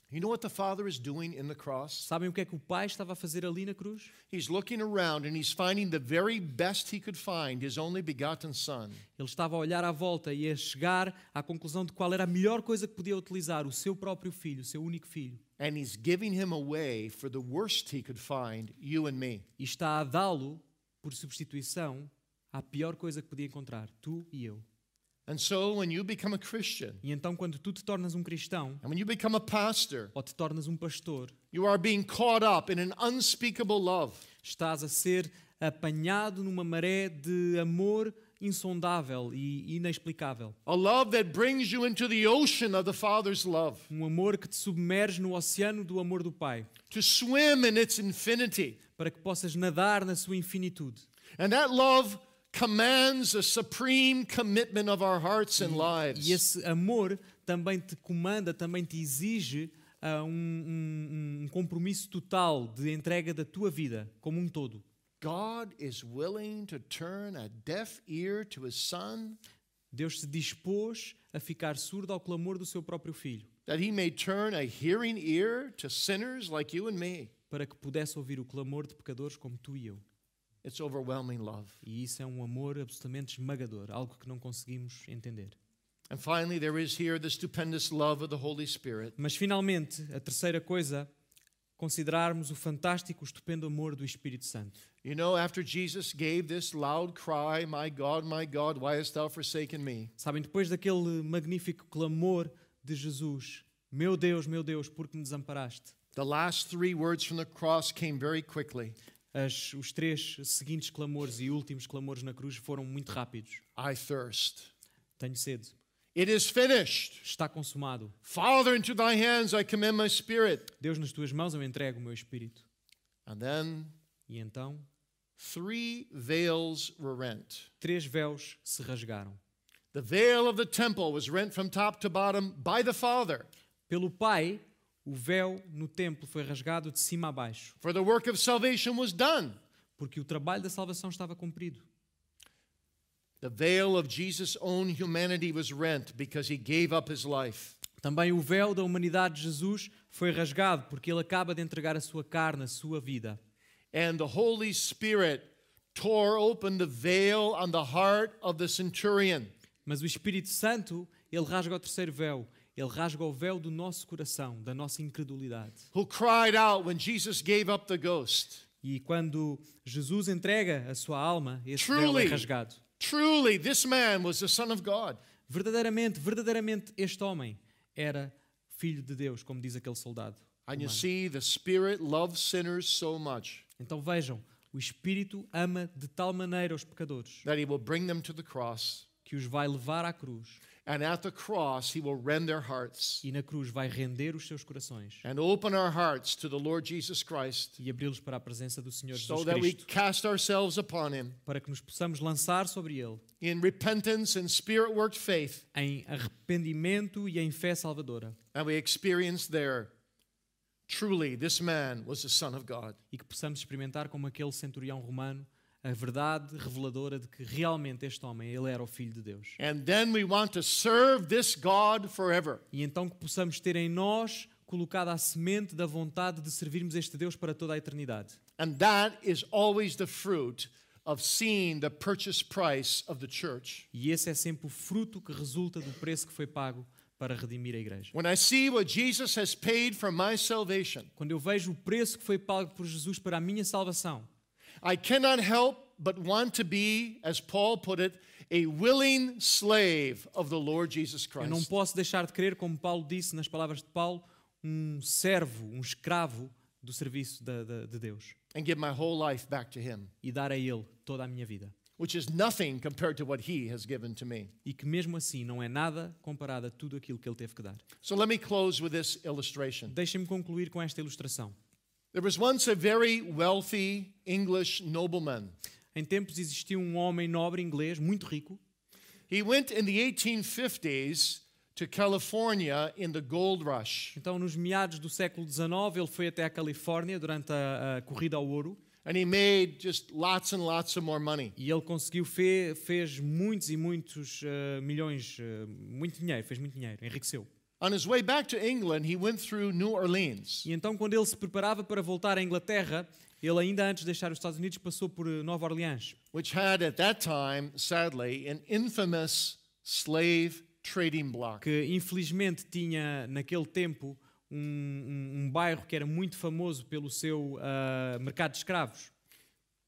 You know what the Father is doing in the cross?
Sabem o que é que o Pai estava a fazer ali na cruz?
He's looking around and he's finding the very best he could find, his only begotten Son.
Ele estava a olhar à volta e a chegar à conclusão de qual era a melhor coisa que podia utilizar, o seu próprio filho, o seu único filho.
And he's giving him away for the worst he could find, you and me.
E está a dá-lo, por substituição, à pior coisa que podia encontrar, tu e eu. E então, quando tu te tornas um cristão,
and when you become a pastor,
ou te tornas um pastor,
you are being caught up in an unspeakable love.
estás a ser apanhado numa maré de amor insondável e inexplicável.
A love that brings you into the ocean of the Father's love,
Um amor que te submerge no oceano do amor do Pai,
to swim in its infinity.
para que possas nadar na sua infinitude.
And that love commands a supreme commitment of our hearts and
E
lives.
esse amor também te comanda, também te exige ah, um, um- um compromisso total de entrega da tua vida como um todo.
God is willing to turn a deaf ear to his son
Deus se dispôs a ficar surdo ao clamor do seu próprio filho,
that he may turn a hearing ear to sinners like you and me.
para que pudesse ouvir o clamor de pecadores como tu e eu.
It's overwhelming love.
E isso é um amor absolutamente esmagador, algo que não conseguimos entender.
And finally, there is here the stupendous love of the Holy Spirit.
Mas finalmente, a terceira coisa, considerarmos o fantástico, o estupendo amor do Espírito Santo.
You know, after Jesus gave this loud cry, My God, my God, why hast thou forsaken me?
Sabem, depois daquele magnífico clamor de Jesus: Meu Deus, meu Deus, por que me desamparaste?
The last three words from the cross came very quickly
As, os três seguintes clamores e últimos clamores na cruz foram muito rápidos.
I thirst.
Tenho sede.
It is finished.
Está consumado.
Father, into thy hands I commend my spirit.
Deus, nas tuas mãos eu entrego o meu espírito.
And then
E então,
three veils were rent.
três véus se rasgaram.
The veil of the temple was rent from top to bottom by the Father,
Pelo Pai, o véu no templo foi rasgado de cima a baixo,
for the work of salvation was done.
porque o trabalho da salvação estava cumprido.
The veil of Jesus' own humanity was rent because he gave up his life.
Também o véu da humanidade de Jesus foi rasgado, porque ele acaba de entregar a sua carne, a sua vida.
And the Holy Spirit tore open the veil on the heart of the centurion.
Mas o Espírito Santo, ele rasga o terceiro véu. Ele rasga o véu do nosso coração, da nossa incredulidade.
who cried out when Jesus gave up the ghost.
E quando Jesus entrega a sua alma, esse véu é
Truly.
rasgado.
Truly, this man was the Son of God.
Verdadeiramente, verdadeiramente, este homem era filho de Deus, como diz aquele soldado.
And you see, the Spirit loves sinners so much
Então vejam, o Espírito ama de tal maneira os pecadores
that he will bring them to the cross.
que os vai levar à cruz
And at the cross, he will rend their hearts
e na cruz vai render os seus corações
and open our hearts to the Lord Jesus Christ
e abri-los para a presença do Senhor
so
Jesus
that we
Cristo,
cast ourselves upon him
para que nos possamos lançar sobre ele
in repentance and spirit worked faith.
em arrependimento e em fé salvadora
And we experience there truly, this man was the Son of God.
e que possamos experimentar como aquele centurião romano a verdade reveladora de que realmente este homem ele era o filho de Deus.
And then we want to serve this God forever.
E então que possamos ter em nós colocada a semente da vontade de servirmos este Deus para toda a eternidade.
And that is always the fruit of seeing the purchase price of the church.
E esse é sempre o fruto que resulta do preço que foi pago para redimir a igreja.
When I see what Jesus has paid for my salvation,
Quando eu vejo o preço que foi pago por Jesus para a minha salvação,
I cannot help but want to be, as Paul put it, a willing slave of the Lord Jesus
eu não
Christ.
posso deixar de crer, como Paulo disse nas palavras de Paulo, um servo, um escravo do serviço da- da- de Deus
And give my whole life back to Him,
e dar a Ele toda a minha vida.
which is nothing compared to what He has given to me.
E que mesmo assim não é nada comparado a tudo aquilo que Ele teve que dar.
So let me close with this illustration.
Deixem-me concluir com esta ilustração.
There was once a very wealthy English nobleman.
Em tempos existia um homem nobre inglês, muito rico,
He went in the 1850s to California in the gold rush.
Então, nos meados do século XIX, ele foi até a Califórnia durante a, a corrida ao ouro
And he made just lots and lots of more money.
e ele conseguiu, fe, fez muitos e muitos eh, milhões, eh, muito dinheiro, fez muito dinheiro, enriqueceu.
On his way back to England, he went through New Orleans.
E então, quando ele se preparava para voltar à Inglaterra, ele ainda antes de deixar os Estados Unidos passou por eh, Nova Orleans,
which had at that time, sadly, an infamous slave trading block.
que infelizmente tinha naquele tempo um, um- um bairro que era muito famoso pelo seu ah, mercado de escravos.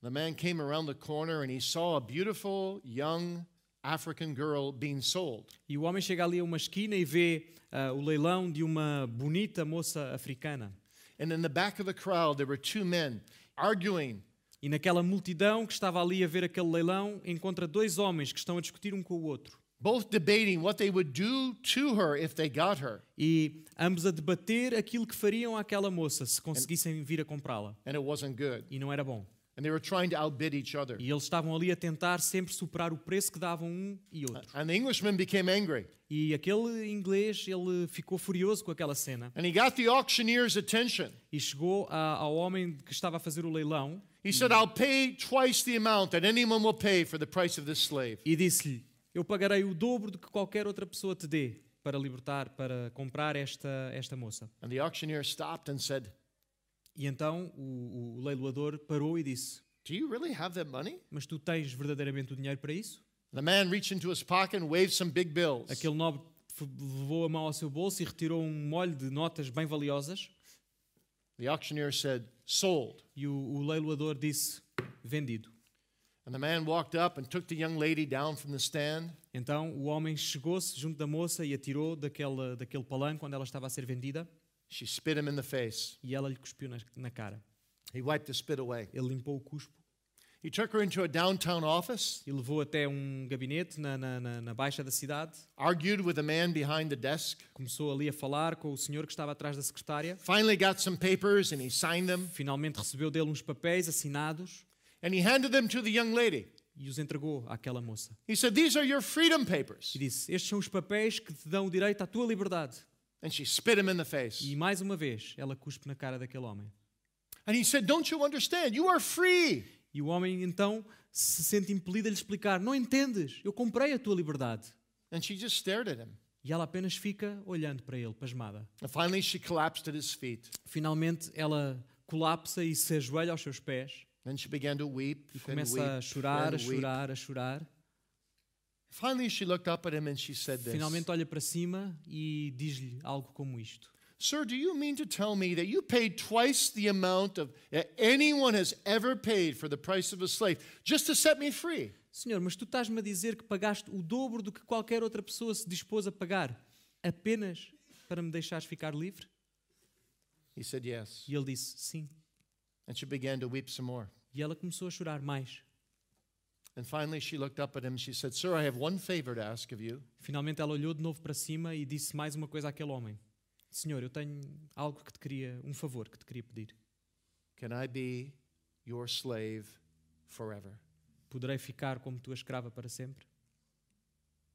The man came around the corner and he saw a beautiful young African girl being sold.
E o homem chega ali a uma esquina e vê ah, o leilão de uma bonita moça africana.
And in the back of the crowd, there were two men arguing.
E naquela multidão que estava ali a ver aquele leilão, encontra dois homens que estão a discutir um com o outro.
Both debating what they would do to her if they got her.
E ambos a debater aquilo que fariam àquela moça se conseguissem vir a comprá-la.
And it wasn't good.
E não era bom.
And they were trying to outbid each other.
E eles estavam ali a tentar sempre superar o preço que davam um e outro.
And the Englishman became angry.
E aquele inglês, ele ficou furioso com aquela cena
And he got the auctioneer's attention.
e chegou a- ao homem que estava a fazer o leilão
He said, I'll pay twice the amount that anyone will pay for the price of this slave.
e disse-lhe: Eu pagarei o dobro do que qualquer outra pessoa te dê para libertar, para comprar esta, esta moça.
And the auctioneer stopped and said,
E então o, o leiloador parou e disse:
Do you really have that money?
Mas tu tens verdadeiramente o dinheiro para isso?
The man reached into his pocket and waved some big bills.
Aquele nobre levou a mão ao seu bolso e retirou um molho de notas bem valiosas.
The auctioneer said, Sold.
E o, o leiloador disse: Vendido.
And the man walked up and took the young lady down from the stand.
Então o homem chegou-se junto da moça e a tirou daquele, daquele palanque onde ela estava a ser vendida
She spit him in the face.
e ela lhe cuspiu na, na cara.
He wiped the spit away.
Ele limpou o cuspo
He took her into a downtown office,
e levou até um gabinete na, na, na, na baixa da cidade.
argued with the man behind the desk,
Começou ali a falar com o senhor que estava atrás da secretária.
finally got some papers and he signed them
Finalmente recebeu dele uns papéis assinados
and he handed them to the young lady.
e os entregou àquela moça.
He said, These are your freedom papers.
E disse: Estes são os papéis que te dão o direito à tua liberdade.
And she spit him in the face.
E mais uma vez, ela cuspe na cara daquele homem.
And he said, Don't you understand? You are free.
E o homem então se sente impelido a lhe explicar: Não entendes? Eu comprei a tua liberdade.
And she just stared at him.
E ela apenas fica olhando para ele, pasmada.
And finally, she collapsed at his feet.
Finalmente ela colapsa e se ajoelha aos seus pés
Then she began to weep
e
and
começa a chorar, a
and
chorar, a chorar.
Finally, she looked up at him and she said this
Finalmente olha para cima e diz-lhe algo como isto:
Sir, do you mean to tell me that you paid twice the amount of that anyone has ever paid for the price of a slave just to set me free?
Senhor, mas tu estás-me a dizer que pagaste o dobro do que qualquer outra pessoa se dispôs a pagar apenas para me deixares ficar livre?
He said, Yes.
E ele disse: Sim.
And she began to weep some more.
E ela começou a chorar mais. Finalmente ela olhou de novo para cima e disse mais uma coisa àquele homem: Senhor, eu tenho algo que te queria, um favor que te queria pedir.
Can I be your slave forever?
Poderei ficar como tua escrava para sempre?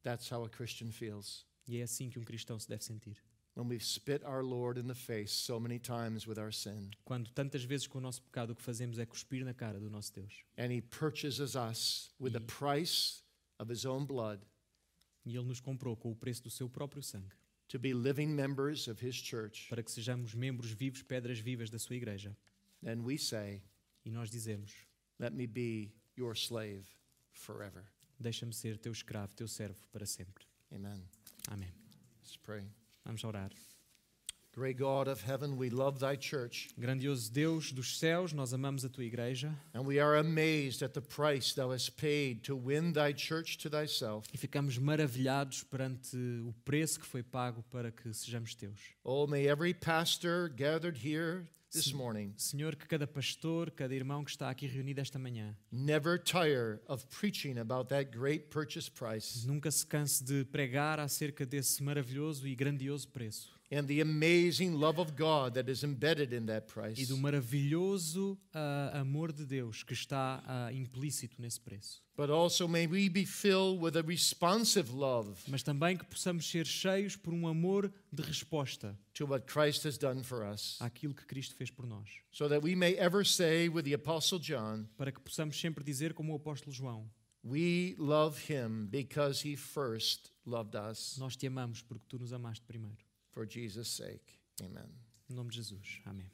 That's how a Christian feels.
E é assim que um cristão se deve sentir.
When we've spit our Lord in the face so many times with our sin,
Quando tantas vezes com o nosso pecado o que fazemos é cuspir na cara do nosso Deus.
and He purchases us with the price of His own blood
E Ele nos comprou com o preço do seu próprio sangue,
to be living members of His church,
para que sejamos membros vivos, pedras vivas da sua igreja.
then we say,
E nós dizemos:
Let me be your slave forever.
Deixa-me ser teu escravo, teu servo para sempre.
Amen.
Amém.
Let's pray.
Vamos orar.
Great God of heaven, we love thy church,
Grandioso Deus dos céus, nós amamos a tua igreja
and we are amazed at the price thou hast paid to win thy church to thyself.
e ficamos maravilhados perante o preço que foi pago para que sejamos teus.
Oh, may every pastor gathered here this morning.
Senhor, que cada pastor, cada irmão que está aqui reunido esta manhã,
never tire of preaching about that great purchase price.
Nunca se canse de pregar acerca desse maravilhoso e grandioso preço
and the amazing love of God that is embedded in that
e do maravilhoso ah, amor de Deus que está ah, implícito nesse preço.
But also may we be filled with a responsive love
Mas também que possamos ser cheios por um amor de resposta
to what Christ has done for us,
àquilo que Cristo fez por nós,
so that we may ever say with the Apostle John,
para que possamos sempre dizer como o apóstolo João:
We love him because he first loved us.
Nós te amamos porque tu nos amaste primeiro.
For Jesus' sake, amen.
Em nome de Jesus. Amém.